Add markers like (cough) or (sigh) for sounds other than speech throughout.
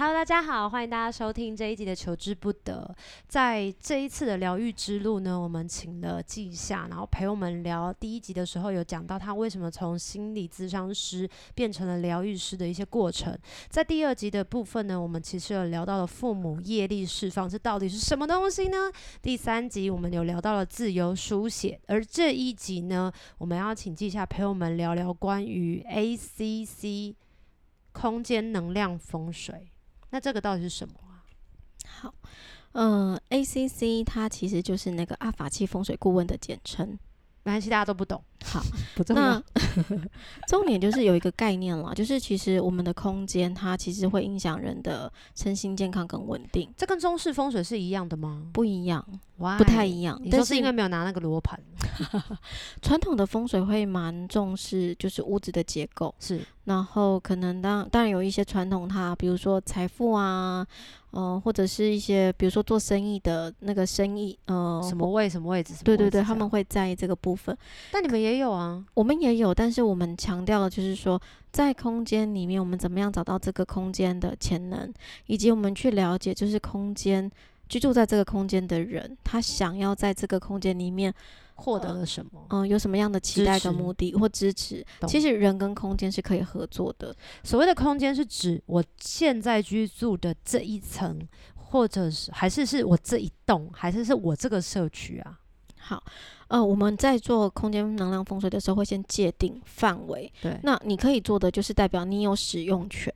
Hello，大家好，欢迎大家收听这一集的《求之不得》。在这一次的疗愈之路呢，我们请了季夏，然后陪我们聊。第一集的时候有讲到他为什么从心理咨商师变成了疗愈师的一些过程。在第二集的部分呢，我们其实有聊到了父母业力释放，这到底是什么东西呢？第三集我们有聊到了自由书写，而这一集呢，我们要请季夏陪我们聊聊关于 ACC 空间能量风水。那这个到底是什么啊？好，呃，ACC 它其实就是那个阿法器风水顾问的简称，没关系，大家都不懂。好，(laughs) 不重要。(laughs) 重点就是有一个概念了，就是其实我们的空间它其实会影响人的身心健康跟稳定。这跟中式风水是一样的吗？不一样，Why? 不太一样。你说是因为没有拿那个罗盘？(laughs) 传统的风水会蛮重视就是屋子的结构，是。然后可能当当然有一些传统，它比如说财富啊，嗯、呃，或者是一些比如说做生意的那个生意，呃，什么位什么位置，对对对，他们会在意这个部分。但你们也有啊，我们也有，但是我们强调的就是说，在空间里面，我们怎么样找到这个空间的潜能，以及我们去了解，就是空间居住在这个空间的人，他想要在这个空间里面。获得了什么？嗯、呃，有什么样的期待跟目的或支持？其实人跟空间是可以合作的。所谓的空间是指我现在居住的这一层，或者是还是是我这一栋，还是是我这个社区啊？好，呃，我们在做空间能量风水的时候，会先界定范围。对，那你可以做的就是代表你有使用权，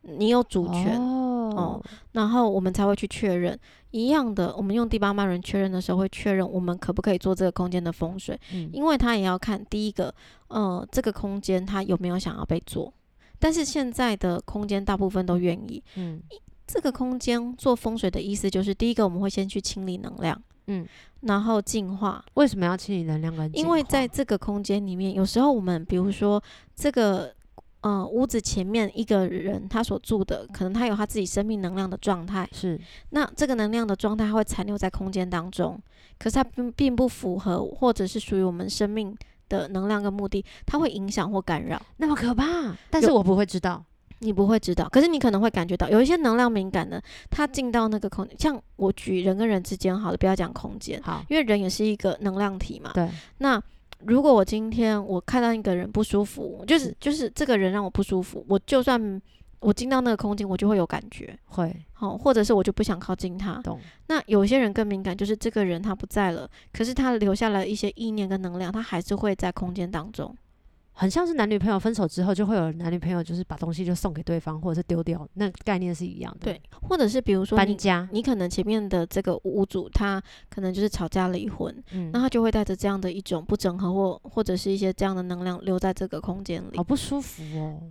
你有主权。哦哦，然后我们才会去确认一样的。我们用第八脉轮确认的时候，会确认我们可不可以做这个空间的风水，嗯，因为他也要看第一个，呃，这个空间他有没有想要被做。但是现在的空间大部分都愿意，嗯，这个空间做风水的意思就是，第一个我们会先去清理能量，嗯，然后净化。为什么要清理能量跟？因为在这个空间里面，有时候我们比如说这个。嗯、呃，屋子前面一个人他所住的，可能他有他自己生命能量的状态，是。那这个能量的状态它会残留在空间当中，可是它并并不符合，或者是属于我们生命的能量跟目的，它会影响或干扰，那么可怕。但是我不会知道，你不会知道，可是你可能会感觉到，有一些能量敏感的，他进到那个空间，像我举人跟人之间好了，不要讲空间，好，因为人也是一个能量体嘛，对，那。如果我今天我看到一个人不舒服，就是就是这个人让我不舒服，我就算我进到那个空间，我就会有感觉，会好，或者是我就不想靠近他。懂。那有些人更敏感，就是这个人他不在了，可是他留下了一些意念跟能量，他还是会在空间当中。很像是男女朋友分手之后，就会有男女朋友就是把东西就送给对方，或者是丢掉，那概念是一样的。对，或者是比如说搬家，你可能前面的这个屋主他可能就是吵架离婚，嗯，那他就会带着这样的一种不整合或或者是一些这样的能量留在这个空间里，好不舒服哦。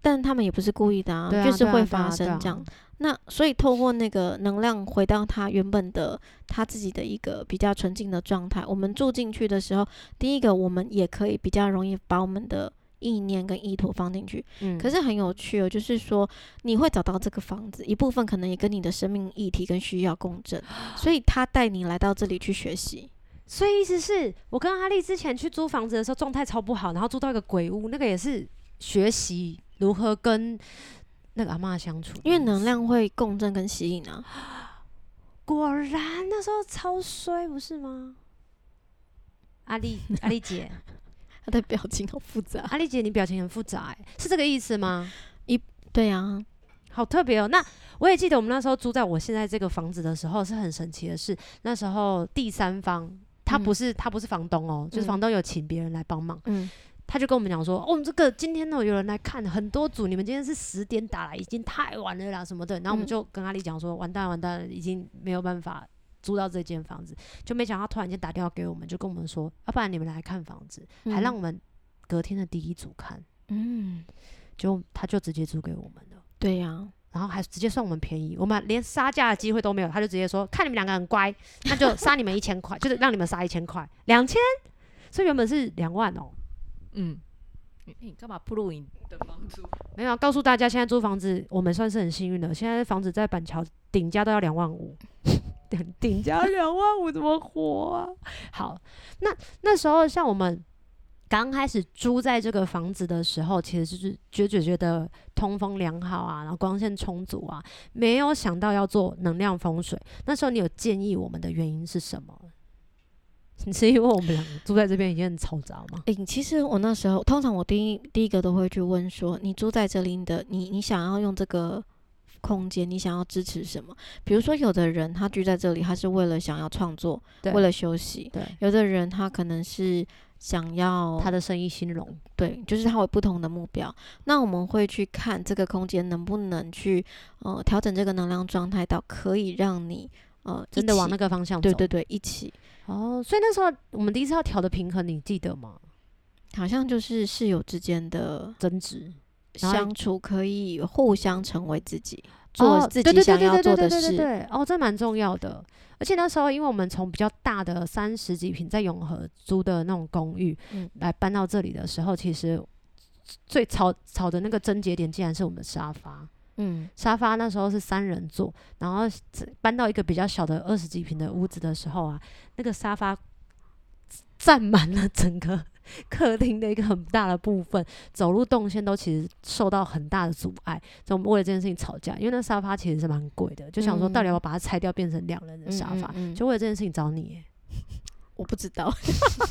但他们也不是故意的啊，啊就是会发生这样。那所以透过那个能量回到他原本的他自己的一个比较纯净的状态，我们住进去的时候，第一个我们也可以比较容易把我们的意念跟意图放进去。嗯，可是很有趣哦，就是说你会找到这个房子，一部分可能也跟你的生命议题跟需要共振，(gasps) 所以他带你来到这里去学习。所以意思是我跟阿丽之前去租房子的时候状态超不好，然后租到一个鬼屋，那个也是学习。如何跟那个阿嬷相处？因为能量会共振跟吸引啊。(gasps) 果然那时候超衰，不是吗？阿丽，阿丽姐，(laughs) 她的表情好复杂。阿丽姐，你表情很复杂，哎，是这个意思吗？一，对、啊，好特别哦。那我也记得我们那时候租在我现在这个房子的时候，是很神奇的是，那时候第三方他不是、嗯、他不是房东哦，就是房东有请别人来帮忙。嗯。他就跟我们讲说，哦，这个今天呢有人来看很多组，你们今天是十点打来，已经太晚了啦什么的。然后我们就跟阿丽讲说，完蛋完蛋了，已经没有办法租到这间房子。就没想到突然间打电话给我们，就跟我们说，要不然你们来看房子，还让我们隔天的第一组看。嗯，就他就直接租给我们了。对呀，然后还直接算我们便宜，我们连杀价的机会都没有，他就直接说，看你们两个很乖，那就杀你们一千块，就是让你们杀一千块，两千，所以原本是两万哦。嗯，你干嘛铺路你的房租。没有，告诉大家，现在租房子我们算是很幸运的。现在房子在板桥顶价都要两万五，顶 (laughs) 顶价两万五怎么活啊？好，那那时候像我们。刚开始租在这个房子的时候，其实就是觉觉觉得通风良好啊，然后光线充足啊，没有想到要做能量风水。那时候你有建议我们的原因是什么？你 (laughs) 是因为我们两个住在这边已经很嘈杂吗？诶、欸，其实我那时候通常我第一第一个都会去问说，你住在这里的你，你想要用这个空间，你想要支持什么？比如说，有的人他居在这里，他是为了想要创作，为了休息；对，有的人他可能是。想要他的生意兴隆，对，就是他有不同的目标。那我们会去看这个空间能不能去呃调整这个能量状态到可以让你呃真的往那个方向走。对对对，一起。哦，所以那时候我们第一次要调的平衡，你记得吗？好像就是室友之间的争执相处，可以互相成为自己，做自己想要做的事。对，哦，这蛮重要的。而且那时候，因为我们从比较大的三十几平在永和租的那种公寓，嗯，来搬到这里的时候，其实最吵吵的那个症结点，竟然是我们的沙发。嗯，沙发那时候是三人座，然后搬到一个比较小的二十几平的屋子的时候啊，那个沙发占满了整个。(laughs) 客厅的一个很大的部分，走路动线都其实受到很大的阻碍，就我们为了这件事情吵架。因为那沙发其实是蛮贵的，就想说到底要把它拆掉，变成两人的沙发，嗯嗯嗯嗯，就为了这件事情找你。我不知道，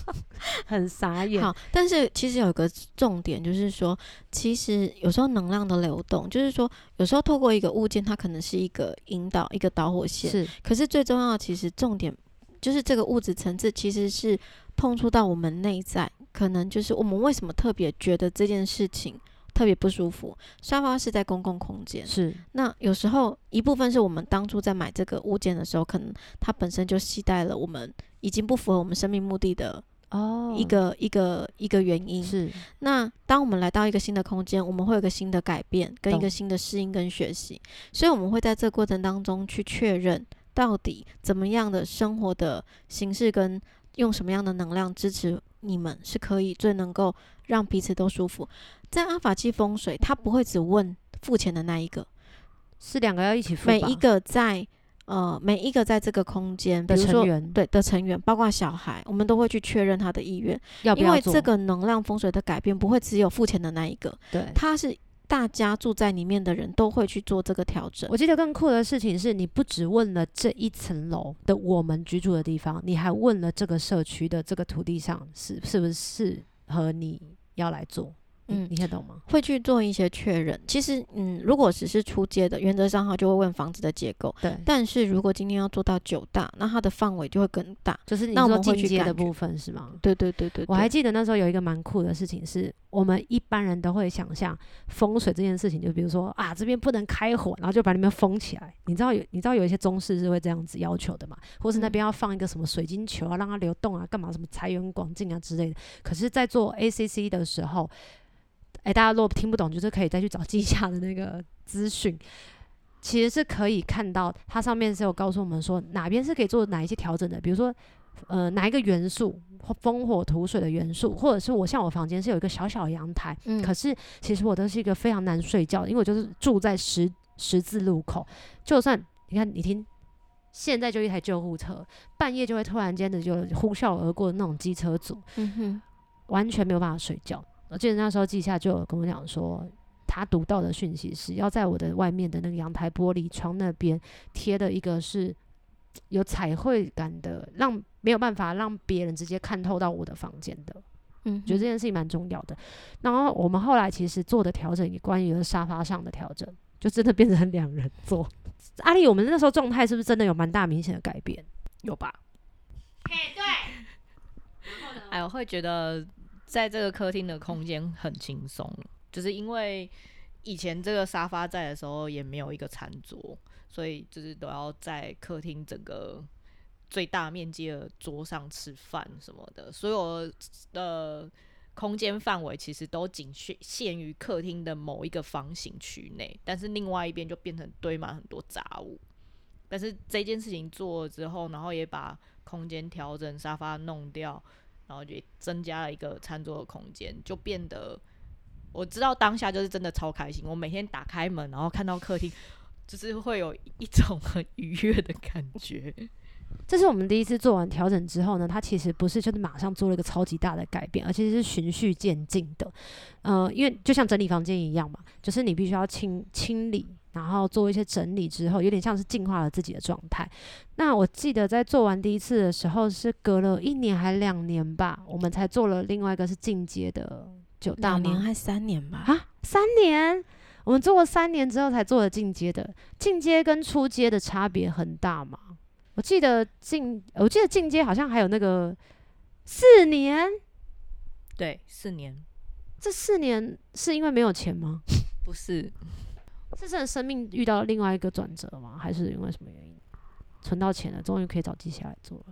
(laughs) 很傻眼。好，但是其实有一个重点，就是说，其实有时候能量的流动，就是说，有时候透过一个物件，它可能是一个引导，一个导火线。是，可是最重要的，其实重点就是这个物质层次，其实是碰触到我们内在。可能就是我们为什么特别觉得这件事情特别不舒服？沙发是在公共空间，是那有时候一部分是我们当初在买这个物件的时候，可能它本身就携带了我们已经不符合我们生命目的的哦一个、oh, 一个一个原因。是那当我们来到一个新的空间，我们会有个新的改变，跟一个新的适应跟学习，所以我们会在这个过程当中去确认到底怎么样的生活的形式跟用什么样的能量支持。你们是可以最能够让彼此都舒服。在阿法七风水，他不会只问付钱的那一个，是两个要一起付。每一个在呃，每一个在这个空间，的成员对的成员，包括小孩，我们都会去确认他的意愿，要不要，因为这个能量风水的改变不会只有付钱的那一个，对，他是。大家住在里面的人都会去做这个调整。我记得更酷的事情是，你不只问了这一层楼的我们居住的地方，你还问了这个社区的这个土地上是是不是适合你要来做。嗯，你看懂吗？会去做一些确认。其实，嗯，如果只是出街的，原则上他就会问房子的结构。对。但是如果今天要做到九大，那它的范围就会更大。就是你说进阶的部分是吗？对对对对，对。我还记得那时候有一个蛮酷的事情是，是我们一般人都会想象风水这件事情，就比如说啊，这边不能开火，然后就把那边封起来。你知道有你知道有一些中式是会这样子要求的嘛？或是那边要放一个什么水晶球啊，让它流动啊，干嘛什么财源广进啊之类的。可是，在做 ACC 的时候。哎，大家如果听不懂，就是可以再去找记下的那个资讯。其实是可以看到，它上面是有告诉我们说哪边是可以做哪一些调整的。比如说，呃，哪一个元素，风火土水的元素，或者是我像我房间是有一个小小阳台，嗯，可是其实我都是一个非常难睡觉，因为我就是住在十十字路口。就算你看，你听，现在就一台救护车，半夜就会突然间的就呼啸而过的那种机车组，嗯哼，完全没有办法睡觉。我记得那时候记下就有跟我讲说，他读到的讯息是要在我的外面的那个阳台玻璃窗那边贴的一个是有彩绘感的，让没有办法让别人直接看透到我的房间的。嗯，觉得这件事情蛮重要的。然后我们后来其实做的调整，也关于沙发上的调整，就真的变成两人座。阿丽，我们那时候状态是不是真的有蛮大明显的改变？有吧？嘿，对。(laughs) 哎，我会觉得。在这个客厅的空间很轻松，就是因为以前这个沙发在的时候也没有一个餐桌，所以就是都要在客厅整个最大面积的桌上吃饭什么的，所有的空间范围其实都仅限限于客厅的某一个方形区内，但是另外一边就变成堆满很多杂物。但是这件事情做了之后，然后也把空间调整，沙发弄掉。然后就增加了一个餐桌的空间，就变得我知道当下就是真的超开心。我每天打开门，然后看到客厅，就是会有一种很愉悦的感觉。(laughs) 这是我们第一次做完调整之后呢，它其实不是就是马上做了一个超级大的改变，而且是循序渐进的。呃，因为就像整理房间一样嘛，就是你必须要清清理，然后做一些整理之后，有点像是净化了自己的状态。那我记得在做完第一次的时候，是隔了一年还两年吧，我们才做了另外一个是进阶的九大。两年还三年吧？啊，三年？我们做过三年之后才做了进阶的，进阶跟初阶的差别很大嘛？我记得进，我记得进阶好像还有那个四年，对，四年。这四年是因为没有钱吗？(laughs) 不是，是真的生命遇到了另外一个转折吗？还是因为什么原因？存到钱了，终于可以找机器来做了。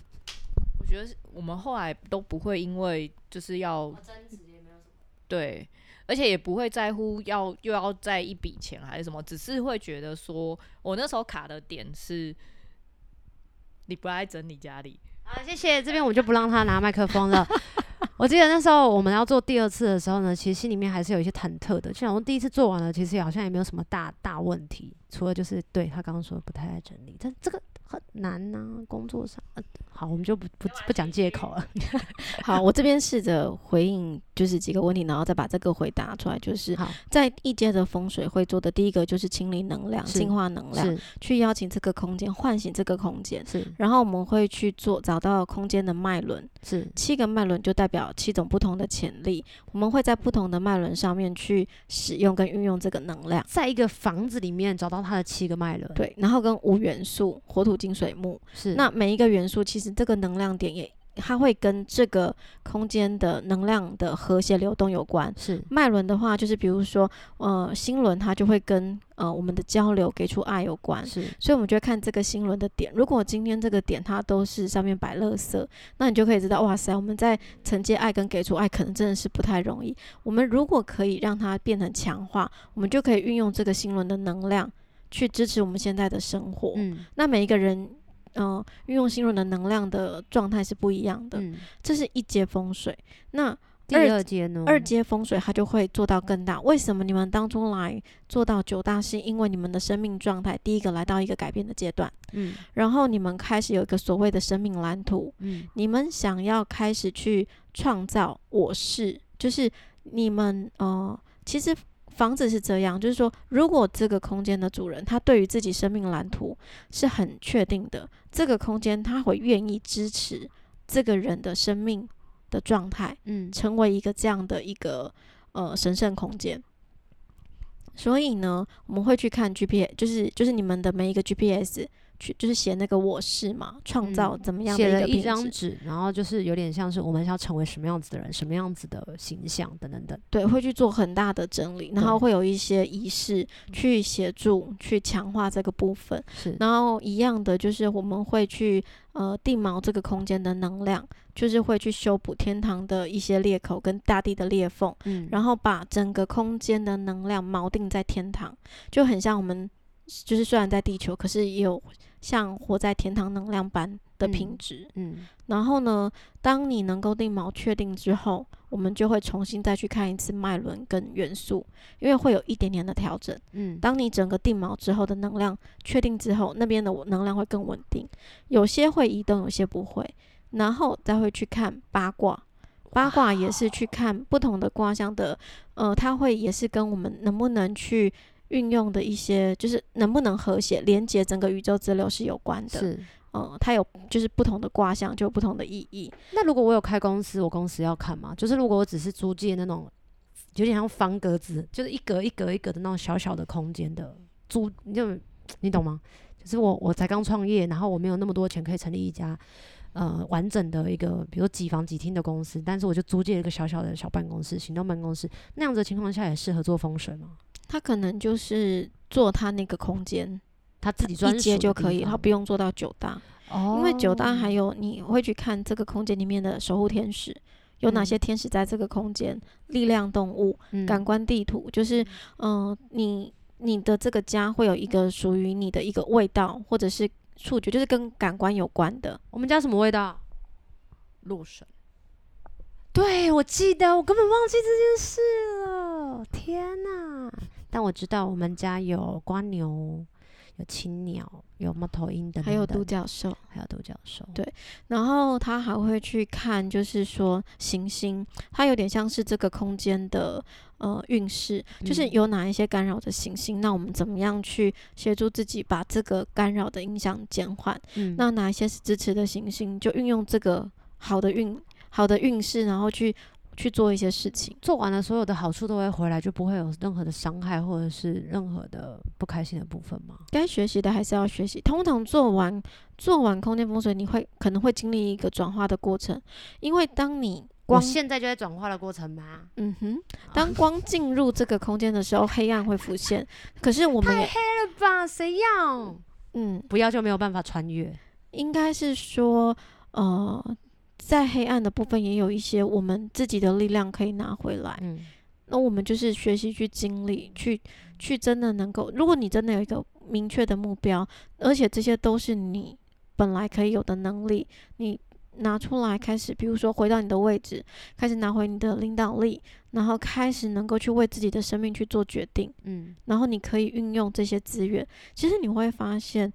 (laughs) 我觉得我们后来都不会因为就是要对，而且也不会在乎要又要再一笔钱还是什么，只是会觉得说我那时候卡的点是。你不爱整理家里，好，谢谢。这边我就不让他拿麦克风了。我记得那时候我们要做第二次的时候呢，其实心里面还是有一些忐忑的。就想说第一次做完了，其实好像也没有什么大大问题，除了就是对他刚刚说的不太爱整理，但这个很难呐、啊，工作上。呃好，我们就不不不讲借口了。(laughs) 好，我这边试着回应，就是几个问题，然后再把这个回答出来。就是在一阶的风水会做的第一个就是清理能量、净化能量，去邀请这个空间，唤醒这个空间。是，然后我们会去做找到空间的脉轮，是七个脉轮就代表七种不同的潜力。我们会在不同的脉轮上面去使用跟运用这个能量，在一个房子里面找到它的七个脉轮。对，然后跟五元素火土金水木是，那每一个元素其实。这个能量点也，它会跟这个空间的能量的和谐流动有关。是脉轮的话，就是比如说，呃，心轮它就会跟呃我们的交流、给出爱有关。是，所以我们就会看这个心轮的点。如果今天这个点它都是上面摆垃圾，那你就可以知道，哇塞，我们在承接爱跟给出爱，可能真的是不太容易。我们如果可以让它变成强化，我们就可以运用这个心轮的能量去支持我们现在的生活。嗯，那每一个人。嗯，运、呃、用心轮的能量的状态是不一样的。嗯，这是一阶风水。那第二阶呢？二阶风水它就会做到更大。为什么你们当中来做到九大？是因为你们的生命状态第一个来到一个改变的阶段。嗯，然后你们开始有一个所谓的生命蓝图。嗯，你们想要开始去创造我是，就是你们呃，其实。房子是这样，就是说，如果这个空间的主人他对于自己生命蓝图是很确定的，这个空间他会愿意支持这个人的生命的状态，嗯，成为一个这样的一个呃神圣空间。所以呢，我们会去看 GPS，就是就是你们的每一个 GPS。去就是写那个我是嘛，创造怎么样的一个写了一张纸，然后就是有点像是我们要成为什么样子的人，什么样子的形象等等等。对，会去做很大的整理，然后会有一些仪式去协助去强化这个部分。是，然后一样的就是我们会去呃定锚这个空间的能量，就是会去修补天堂的一些裂口跟大地的裂缝，嗯，然后把整个空间的能量锚定在天堂，就很像我们。就是虽然在地球，可是也有像活在天堂能量般的品质。嗯，嗯，然后呢，当你能够定锚确定之后，我们就会重新再去看一次脉轮跟元素，因为会有一点点的调整。嗯，当你整个定锚之后的能量确定之后，那边的能量会更稳定，有些会移动，有些不会。然后再会去看八卦，八卦也是去看不同的卦象的，呃，它会也是跟我们能不能去。运用的一些就是能不能和谐连接整个宇宙之流是有关的，是，嗯，它有就是不同的卦象就有不同的意义。那如果我有开公司，我公司要看吗？就是如果我只是租借那种有点像方格子，就是一格一格一格的那种小小的空间的租，你就你懂吗？就是我我才刚创业，然后我没有那么多钱可以成立一家呃完整的一个，比如说几房几厅的公司，但是我就租借一个小小的小办公室，行动办公室，那样子的情况下也适合做风水吗？他可能就是做他那个空间，他自己专接就可以，他不用做到九大。哦，因为九大还有你会去看这个空间里面的守护天使有哪些天使在这个空间，嗯、力量动物、嗯、感官地图，就是嗯、呃，你你的这个家会有一个属于你的一个味道，或者是触觉，就是跟感官有关的。我们家什么味道？洛神。对，我记得，我根本忘记这件事了。天哪！但我知道我们家有瓜牛。有青鸟，有猫头鹰等等，还有独角兽，还有独角兽。对，然后他还会去看，就是说行星，它有点像是这个空间的呃运势，就是有哪一些干扰的行星，嗯、那我们怎么样去协助自己把这个干扰的影响减缓？嗯，那哪一些是支持的行星，就运用这个好的运好的运势，然后去。去做一些事情，做完了所有的好处都会回来，就不会有任何的伤害或者是任何的不开心的部分吗？该学习的还是要学习。通常做完做完空间风水，你会可能会经历一个转化的过程，因为当你光现在就在转化的过程吗？嗯哼，当光进入这个空间的时候，黑暗会浮现。可是我们太黑了吧？谁要？嗯，不要就没有办法穿越。应该是说，呃。在黑暗的部分，也有一些我们自己的力量可以拿回来。嗯，那我们就是学习去经历，去去真的能够。如果你真的有一个明确的目标，而且这些都是你本来可以有的能力，你拿出来开始，比如说回到你的位置，开始拿回你的领导力，然后开始能够去为自己的生命去做决定。嗯，然后你可以运用这些资源。其实你会发现，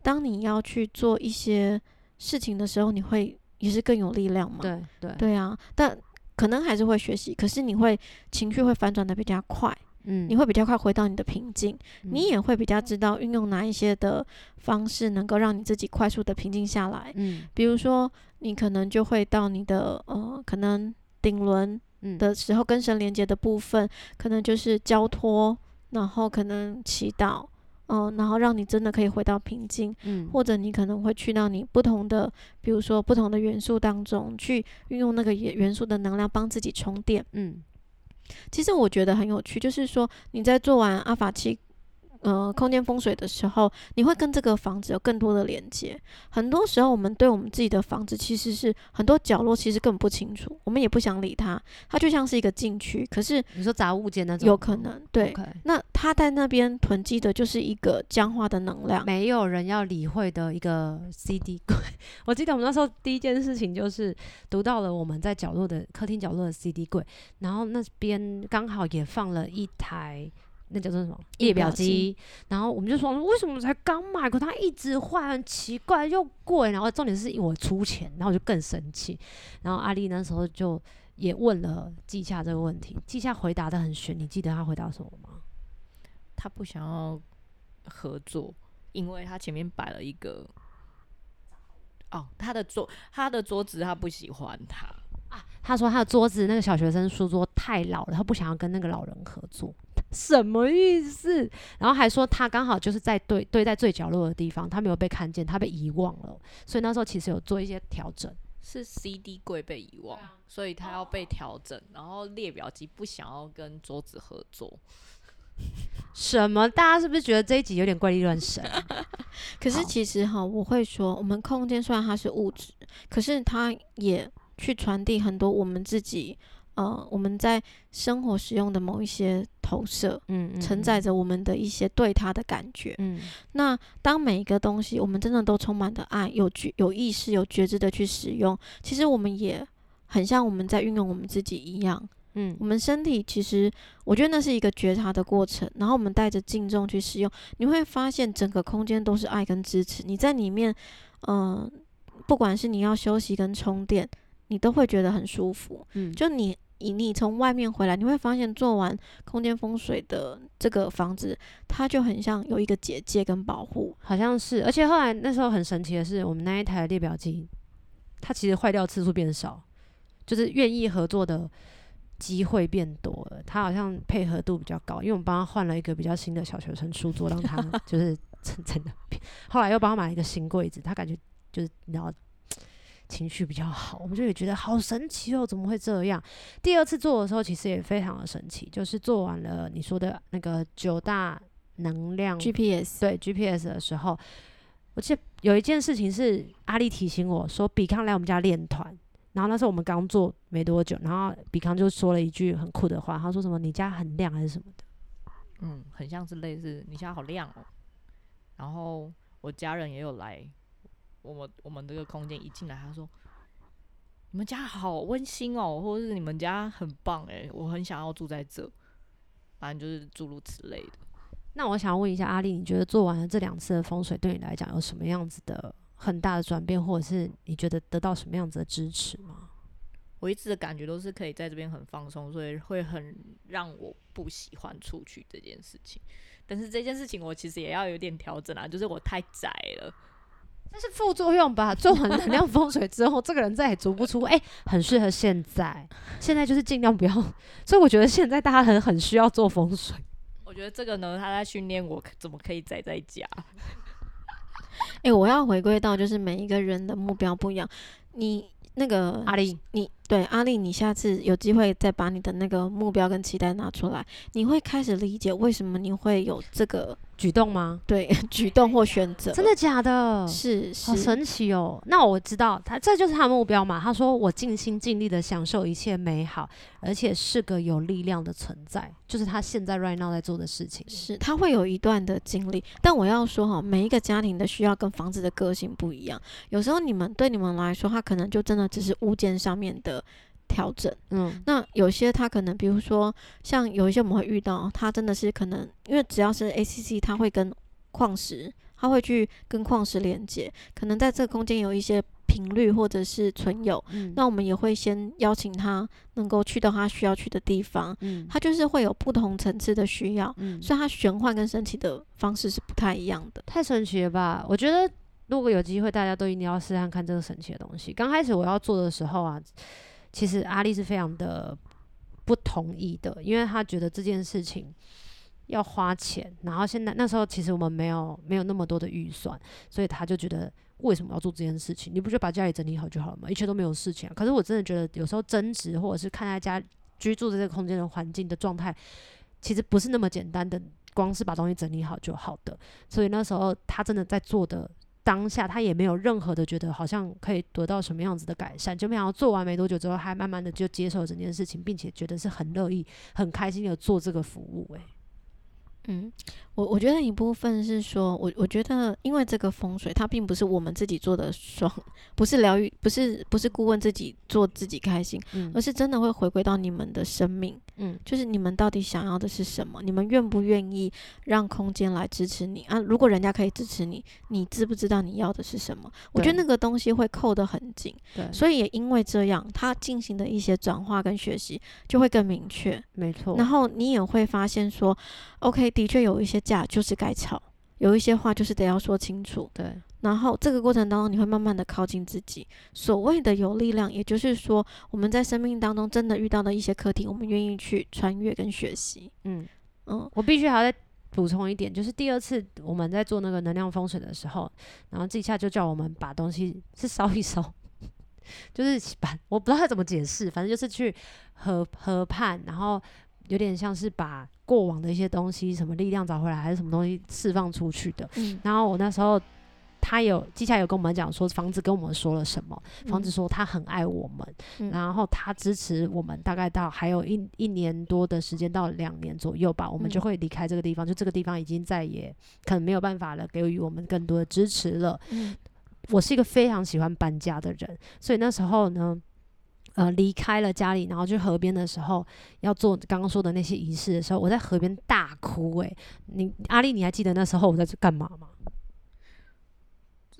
当你要去做一些事情的时候，你会。也是更有力量嘛？对对对啊！但可能还是会学习，可是你会情绪会反转的比较快，嗯，你会比较快回到你的平静，嗯，你也会比较知道运用哪一些的方式能够让你自己快速的平静下来，嗯，比如说你可能就会到你的呃，可能顶轮的时候跟神连接的部分，嗯，可能就是交托，然后可能祈祷。嗯，然后让你真的可以回到平静，嗯，或者你可能会去到你不同的，比如说不同的元素当中去运用那个元元素的能量帮自己充电，嗯，其实我觉得很有趣，就是说你在做完阿法七。呃，空间风水的时候，你会跟这个房子有更多的连接。很多时候，我们对我们自己的房子，其实是很多角落其实根本不清楚，我们也不想理它。它就像是一个禁区，可是你说杂物间那种，有可能对。那它在那边囤积的就是一个僵化的能量，没有人要理会的一个 CD (laughs) 柜。我记得我们那时候第一件事情就是读到了我们在角落的客厅角落的 CD 柜，然后那边刚好也放了一台。那叫做什么页表机？然后我们就说，为什么才刚买，可它一直坏，很奇怪又贵。然后重点是我出钱，然后我就更生气。然后阿丽那时候就也问了季夏这个问题，季夏回答的很悬。你记得他回答什么吗？他不想要合作，因为他前面摆了一个哦，他的桌，他的桌子他不喜欢他啊。他说他的桌子那个小学生书桌太老了，他不想要跟那个老人合作。什么意思？然后还说他刚好就是在对对在最角落的地方，他没有被看见，他被遗忘了。所以那时候其实有做一些调整，是 CD 柜被遗忘，所以他要被调整。然后列表机不想要跟桌子合作。什么？大家是不是觉得这一集有点怪力乱神？(laughs) 可是其实哈，我会说，我们空间虽然它是物质，可是它也去传递很多我们自己。呃，我们在生活使用的某一些投射，嗯，承载着我们的一些对它的感觉，嗯。那当每一个东西，我们真的都充满的爱，有觉、有意识、有觉知的去使用，其实我们也很像我们在运用我们自己一样，嗯。我们身体其实，我觉得那是一个觉察的过程，然后我们带着敬重去使用，你会发现整个空间都是爱跟支持。你在里面，嗯、呃，不管是你要休息跟充电，你都会觉得很舒服，嗯。就你。以你从外面回来，你会发现做完空间风水的这个房子，它就很像有一个结界跟保护，好像是。而且后来那时候很神奇的是，我们那一台列表机，它其实坏掉次数变少，就是愿意合作的机会变多了。它好像配合度比较高，因为我们帮他换了一个比较新的小学生书桌，让他 (laughs) 就是真真的。后来又帮他买了一个新柜子，他感觉就是你知道。情绪比较好，我们就也觉得好神奇哦，怎么会这样？第二次做的时候，其实也非常的神奇，就是做完了你说的那个九大能量 GPS，对 GPS 的时候，我记得有一件事情是阿丽提醒我说，比康来我们家练团，然后那时候我们刚做没多久，然后比康就说了一句很酷的话，他说什么你家很亮还是什么的，嗯，很像是类似你家好亮哦，然后我家人也有来。我们我们这个空间一进来，他说：“你们家好温馨哦，或者是你们家很棒哎，我很想要住在这，反正就是诸如此类的。那我想要问一下阿丽，你觉得做完了这两次的风水，对你来讲有什么样子的很大的转变，或者是你觉得得到什么样子的支持吗？我一直的感觉都是可以在这边很放松，所以会很让我不喜欢出去这件事情。但是这件事情我其实也要有点调整啊，就是我太宅了，这是副作用吧？做完能量风水之后，这个人再也足不出，哎、欸，很适合现在，现在就是尽量不要。所以我觉得现在大家很很需要做风水。我觉得这个呢，他在训练我怎么可以宅在家。哎、欸，我要回归到就是每一个人的目标不一样，你。那个阿丽，你对阿丽，你下次有机会再把你的那个目标跟期待拿出来，你会开始理解为什么你会有这个。举动吗？对，(laughs) 举动或选择。真的假的？是，是，好神奇哦。那我知道他这就是他的目标嘛。他说我尽心尽力的享受一切美好，而且是个有力量的存在，就是他现在 right now 在做的事情。是，他会有一段的经历。但我要说哈，每一个家庭的需要跟房子的个性不一样。有时候你们对你们来说，他可能就真的只是物件上面的。调整，嗯，那有些他可能，比如说像有一些我们会遇到，他真的是可能，因为只要是 ACC，他会跟矿石，他会去跟矿石连接，可能在这个空间有一些频率或者是存有，嗯，那我们也会先邀请他能够去到他需要去的地方，嗯，他就是会有不同层次的需要，嗯，所以他玄幻跟神奇的方式是不太一样的，太神奇了吧？我觉得如果有机会，大家都一定要试试看这个神奇的东西。刚开始我要做的时候啊。其实阿丽是非常的不同意的，因为他觉得这件事情要花钱，然后现在那时候其实我们没有没有那么多的预算，所以他就觉得为什么要做这件事情？你不就把家里整理好就好了吗？一切都没有事情。可是我真的觉得有时候争执或者是看他家居住的这个空间的环境的状态，其实不是那么简单的，光是把东西整理好就好的。所以那时候他真的在做的。当下他也没有任何的觉得好像可以得到什么样子的改善，就没想到做完没多久之后，还慢慢的就接受整件事情，并且觉得是很乐意、很开心的做这个服务。诶，嗯。我我觉得一部分是说，我我觉得，因为这个风水，它并不是我们自己做的爽，不是疗愈，不是不是顾问自己做自己开心，嗯，而是真的会回归到你们的生命，嗯，就是你们到底想要的是什么？你们愿不愿意让空间来支持你啊？如果人家可以支持你，你知不知道你要的是什么？我觉得那个东西会扣得很紧，对，所以也因为这样，他进行的一些转化跟学习就会更明确，没错。然后你也会发现说，OK，的确有一些。架就是该吵，有一些话就是得要说清楚。对，然后这个过程当中，你会慢慢的靠近自己。所谓的有力量，也就是说，我们在生命当中真的遇到的一些课题，我们愿意去穿越跟学习。嗯嗯，我必须还要再补充一点，就是第二次我们在做那个能量风水的时候，然后这一下就叫我们把东西是烧一烧，(laughs) 就是把我不知道他怎么解释，反正就是去河河畔，然后。有点像是把过往的一些东西，什么力量找回来，还是什么东西释放出去的。嗯。然后我那时候，他有接下来有跟我们讲说，房子跟我们说了什么？房子说他很爱我们，嗯、然后他支持我们，大概到还有一一年多的时间，到两年左右吧，我们就会离开这个地方。就这个地方已经再也可能没有办法了，给予我们更多的支持了。嗯。我是一个非常喜欢搬家的人，所以那时候呢。呃，离开了家里，然后去河边的时候，要做刚刚说的那些仪式的时候，我在河边大哭。哎，你阿丽，你还记得那时候我在这干嘛吗？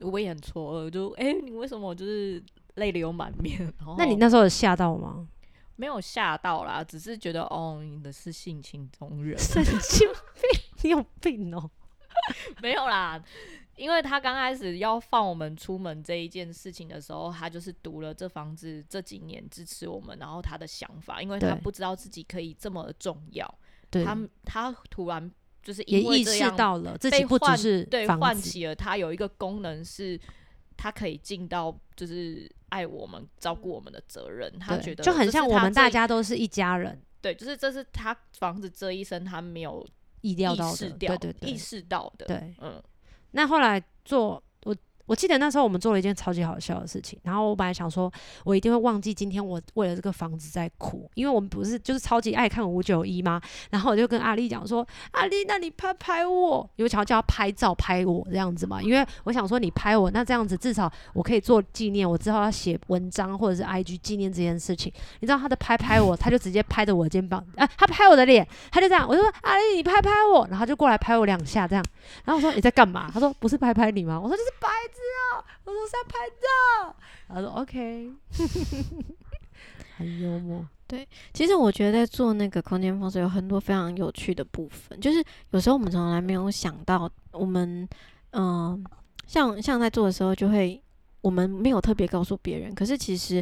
我也很错愕，就哎、欸，你为什么就是泪流满面？那你那时候有吓到吗？没有吓到啦，只是觉得哦，你的是性情中人，(laughs) 神经病，你有病哦，(laughs) 没有啦。因为他刚开始要放我们出门这一件事情的时候，他就是读了这房子这几年支持我们，然后他的想法，因为他不知道自己可以这么重要，对他他突然就是也意识到了自己不只是对唤起了他有一个功能是，他可以尽到就是爱我们、照顾我们的责任。他觉得就很像我们大家都是一家人，对，就是这是他房子这一生他没有意料到的，对对对，意识到的，对，嗯。那后来做我记得那时候我们做了一件超级好笑的事情，然后我本来想说，我一定会忘记今天我为了这个房子在哭，因为我们不是就是超级爱看五九一吗？然后我就跟阿丽讲说，阿丽，那你拍拍我，因为想要叫他拍照拍我这样子嘛，因为我想说你拍我，那这样子至少我可以做纪念，我之后要写文章或者是 IG 纪念这件事情。你知道他的拍拍我，他就直接拍着我的肩膀，啊，他拍我的脸，他就这样，我就说阿丽，你拍拍我，然后他就过来拍我两下这样，然后我说你在干嘛？他说不是拍拍你吗？我说这是拍痴。我说是要拍照，他说 OK，(laughs) 很幽默。对，其实我觉得在做那个空间风水有很多非常有趣的部分，就是有时候我们从来没有想到，我们嗯、呃，像像在做的时候，就会我们没有特别告诉别人，可是其实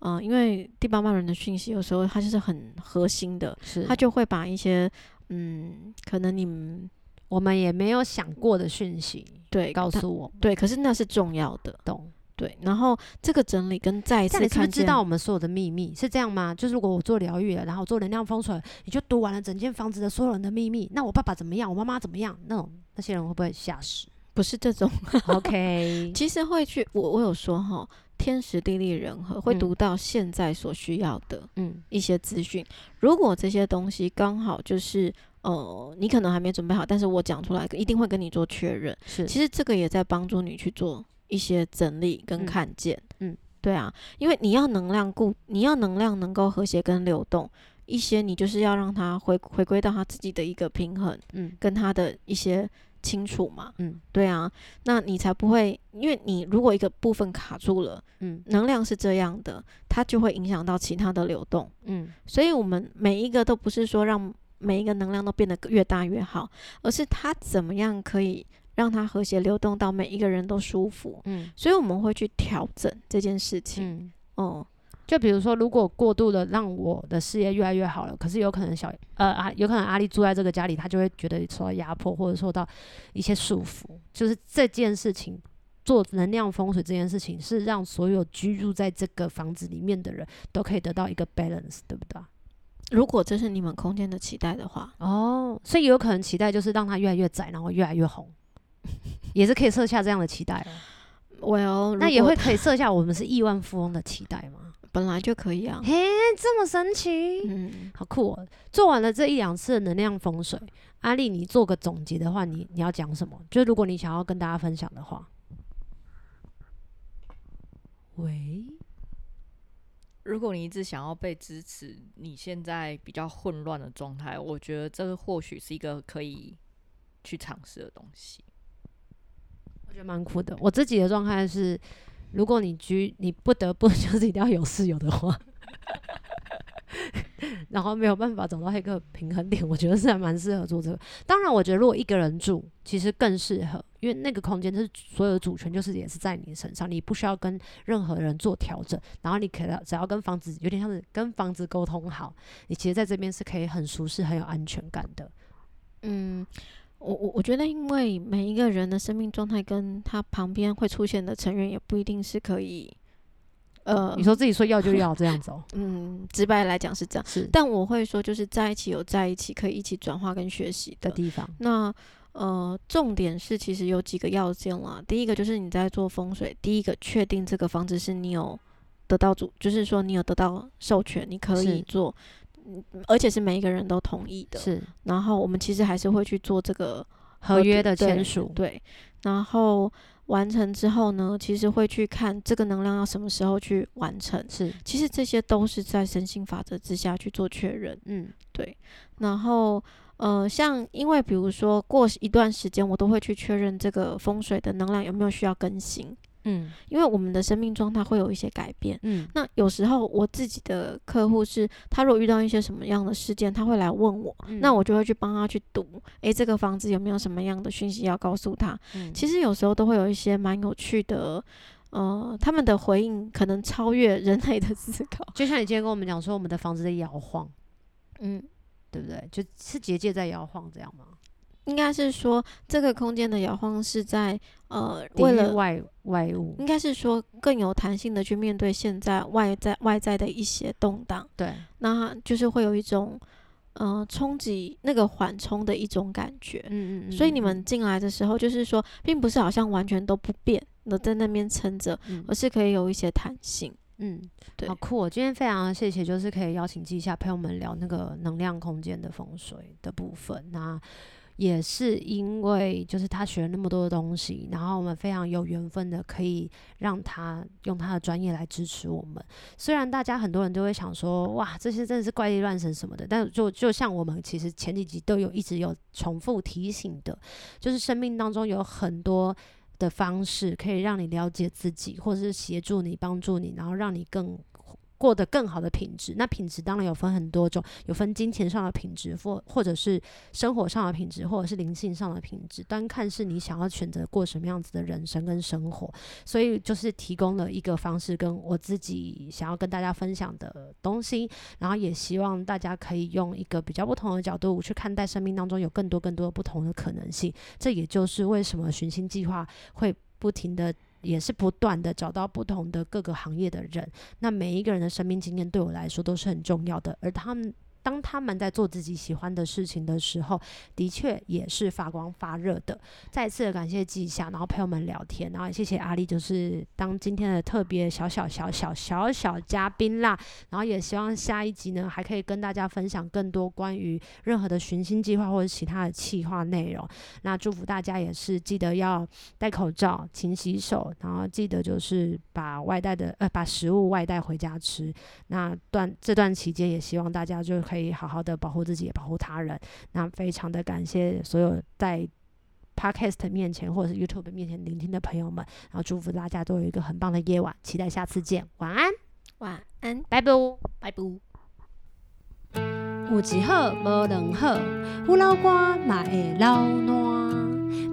嗯、呃，因为第八脉轮的讯息有时候它就是很核心的，是它就会把一些嗯，可能你们。我们也没有想过的讯息，对，告诉我，对，可是那是重要的，懂？对。然后这个整理跟再一次看，你是不是知道我们所有的秘密是这样吗？就是如果我做疗愈了，然后做能量风水，你就读完了整间房子的所有人的秘密，那我爸爸怎么样？我妈妈怎么样？那种那些人会不会吓死？(laughs) 不是这种，OK。(laughs) 其实会去，我我有说哈，天时地利人和会读到现在所需要的，嗯，一些资讯。如果这些东西刚好就是。呃，你可能还没准备好，但是我讲出来一定会跟你做确认。是，其实这个也在帮助你去做一些整理跟看见。嗯，嗯对啊，因为你要能量固，你要能量能够和谐跟流动，一些你就是要让它回回归到它自己的一个平衡，嗯，跟它的一些清楚嘛。嗯，对啊，那你才不会，因为你如果一个部分卡住了，嗯，能量是这样的，它就会影响到其他的流动。嗯，所以我们每一个都不是说让。每一个能量都变得越大越好，而是它怎么样可以让它和谐流动到每一个人都舒服。嗯，所以我们会去调整这件事情。嗯，哦，就比如说，如果过度的让我的事业越来越好了，可是有可能小呃啊，有可能阿丽住在这个家里，他就会觉得受到压迫或者受到一些束缚。就是这件事情做能量风水这件事情，是让所有居住在这个房子里面的人都可以得到一个 balance，对不对？如果这是你们空间的期待的话，哦，所以有可能期待就是让它越来越窄，然后越来越红，(laughs) 也是可以设下这样的期待哦。Well，那也会可以设下我们是亿万富翁的期待吗？本来就可以啊。嘿，这么神奇，嗯，好酷哦。做完了这一两次的能量风水，阿丽，你做个总结的话，你你要讲什么？就如果你想要跟大家分享的话，喂。如果你一直想要被支持，你现在比较混乱的状态，我觉得这个或许是一个可以去尝试的东西。我觉得蛮酷的。我自己的状态是，如果你居你不得不 (laughs) 就是一定要有室友的话。(laughs) 然后没有办法找到一个平衡点，我觉得是还蛮适合做这个。当然，我觉得如果一个人住，其实更适合，因为那个空间就是所有的主权就是也是在你身上，你不需要跟任何人做调整。然后你可能只要跟房子有点像是跟房子沟通好，你其实在这边是可以很舒适、很有安全感的。嗯，我我我觉得，因为每一个人的生命状态跟他旁边会出现的成员也不一定是可以。呃，你说自己说要就要这样子哦。(laughs) 嗯，直白来讲是这样。是，但我会说，就是在一起有在一起可以一起转化跟学习的地方。那呃，重点是其实有几个要件啦。第一个就是你在做风水，第一个确定这个房子是你有得到主，就是说你有得到授权，你可以做，而且是每一个人都同意的。是。然后我们其实还是会去做这个合约的签署。对。然后。完成之后呢，其实会去看这个能量要什么时候去完成。是，其实这些都是在神性法则之下去做确认。嗯，对。然后，呃，像因为比如说过一段时间，我都会去确认这个风水的能量有没有需要更新。嗯，因为我们的生命状态会有一些改变。嗯，那有时候我自己的客户是，他如果遇到一些什么样的事件，他会来问我，嗯、那我就会去帮他去读，诶、欸，这个房子有没有什么样的讯息要告诉他？嗯，其实有时候都会有一些蛮有趣的，呃，他们的回应可能超越人类的思考。就像你今天跟我们讲说，我们的房子在摇晃，嗯，对不对？就是结界在摇晃这样吗？应该是说，这个空间的摇晃是在呃，为了外外物，应该是说更有弹性的去面对现在外在外在的一些动荡。对，那就是会有一种呃冲击那个缓冲的一种感觉。嗯，嗯嗯。所以你们进来的时候，就是说，并不是好像完全都不变的在那边撑着，嗯、而是可以有一些弹性。嗯，对，好酷、我！今天非常谢谢，就是可以邀请季夏陪我们聊那个能量空间的风水的部分。那也是因为就是他学了那么多的东西，然后我们非常有缘分的可以让他用他的专业来支持我们。虽然大家很多人都会想说，哇，这些真的是怪力乱神什么的，但就就像我们其实前几集都有一直有重复提醒的，就是生命当中有很多。的方式可以让你了解自己，或者是协助你、帮助你，然后让你更过得更好的品质。那品质当然有分很多种，有分金钱上的品质，或或者是生活上的品质，或者是灵性上的品质。端看是你想要选择过什么样子的人生跟生活。所以就是提供了一个方式，跟我自己想要跟大家分享的东西。然后也希望大家可以用一个比较不同的角度去看待生命当中有更多更多不同的可能性。这也就是为什么寻星计划会不停的。也是不断的找到不同的各个行业的人，那每一个人的生命经验对我来说都是很重要的，而他们。当他们在做自己喜欢的事情的时候，的确也是发光发热的。再次的感谢季夏，然后陪我们聊天，然后谢谢阿丽，就是当今天的特别小小小小小小嘉宾啦。然后也希望下一集呢，还可以跟大家分享更多关于任何的寻星计划或者其他的企划内容。那祝福大家也是记得要戴口罩、勤洗手，然后记得就是把外带的呃把食物外带回家吃。那段这段期间也希望大家就。可以好好的保护自己，也保护他人。那非常的感谢所有在 Podcast 面前或者是 YouTube 面前聆听的朋友们，然后祝福大家都有一个很棒的夜晚，期待下次见，晚安，晚安，拜拜，拜拜。有一好无两好，有老瓜嘛会老烂。